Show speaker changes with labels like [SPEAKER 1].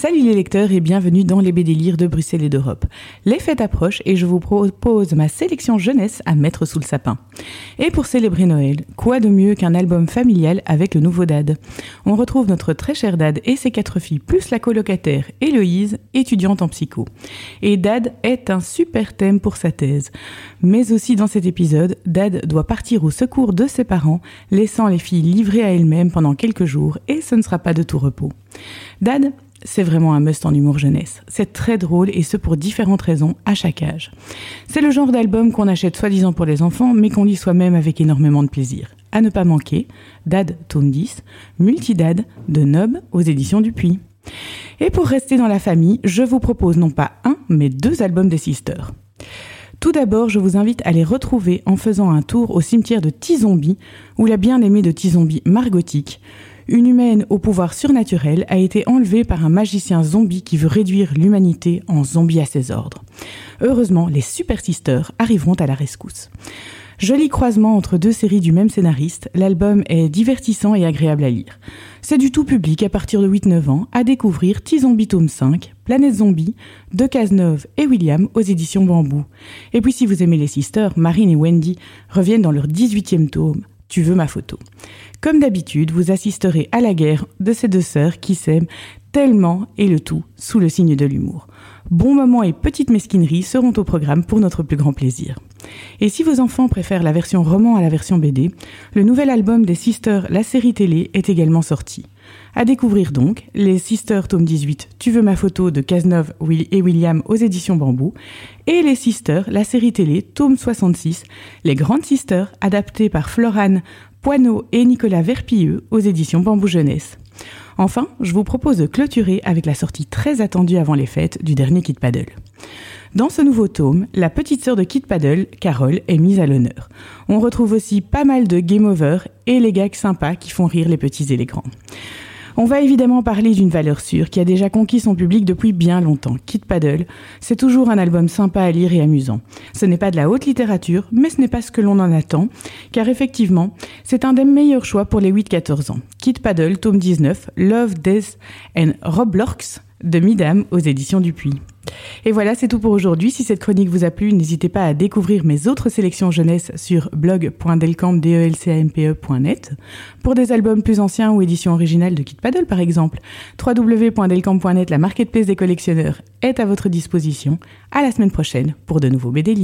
[SPEAKER 1] Salut les lecteurs et bienvenue dans les BD Lire de Bruxelles et d'Europe. Les fêtes approchent et je vous propose ma sélection jeunesse à mettre sous le sapin. Et pour célébrer Noël, quoi de mieux qu'un album familial avec le nouveau Dad? On retrouve notre très cher Dad et ses quatre filles, plus la colocataire Héloïse, étudiante en psycho. Et Dad est un super thème pour sa thèse. Mais aussi dans cet épisode, Dad doit partir au secours de ses parents, laissant les filles livrées à elles-mêmes pendant quelques jours et ce ne sera pas de tout repos. Dad c'est vraiment un must en humour jeunesse. C'est très drôle et ce pour différentes raisons à chaque âge. C'est le genre d'album qu'on achète soi-disant pour les enfants mais qu'on lit soi-même avec énormément de plaisir. À ne pas manquer, Dad tome 10, Multidad de Nob aux éditions Dupuis. Et pour rester dans la famille, je vous propose non pas un mais deux albums des Sisters. Tout d'abord, je vous invite à les retrouver en faisant un tour au cimetière de Tizombie, où la bien-aimée de Tizombie, Margotique, une humaine au pouvoir surnaturel a été enlevée par un magicien zombie qui veut réduire l'humanité en zombie à ses ordres. Heureusement, les Super Sisters arriveront à la rescousse. Joli croisement entre deux séries du même scénariste, l'album est divertissant et agréable à lire. C'est du tout public à partir de 8-9 ans à découvrir T-Zombie tome 5, Planète Zombie, de Cazeneuve et William aux éditions Bambou. Et puis si vous aimez les sisters, Marine et Wendy reviennent dans leur 18e tome, Tu veux ma photo. Comme d'habitude, vous assisterez à la guerre de ces deux sœurs qui s'aiment tellement et le tout sous le signe de l'humour. Bons moments et petites mesquineries seront au programme pour notre plus grand plaisir. Et si vos enfants préfèrent la version roman à la version BD, le nouvel album des Sisters, la série télé, est également sorti. À découvrir donc, les Sisters tome 18, Tu veux ma photo de Cazeneuve et William aux éditions Bambou, et les Sisters, la série télé, tome 66, Les Grandes Sisters, adaptées par Florane Poineau et Nicolas Verpilleux aux éditions Bambou Jeunesse. Enfin, je vous propose de clôturer avec la sortie très attendue avant les fêtes du dernier Kit Paddle. Dans ce nouveau tome, la petite sœur de Kit Paddle, Carole, est mise à l'honneur. On retrouve aussi pas mal de game over et les gags sympas qui font rire les petits et les grands. On va évidemment parler d'une valeur sûre qui a déjà conquis son public depuis bien longtemps. Kid Paddle, c'est toujours un album sympa à lire et amusant. Ce n'est pas de la haute littérature, mais ce n'est pas ce que l'on en attend, car effectivement, c'est un des meilleurs choix pour les 8-14 ans. Kid Paddle, tome 19, Love, Death and Roblox de Midam aux éditions Dupuis. Et voilà, c'est tout pour aujourd'hui. Si cette chronique vous a plu, n'hésitez pas à découvrir mes autres sélections jeunesse sur blog.delcamp.net pour des albums plus anciens ou éditions originales de Kit Paddle par exemple. www.delcamp.net, la marketplace des collectionneurs, est à votre disposition. À la semaine prochaine pour de nouveaux BD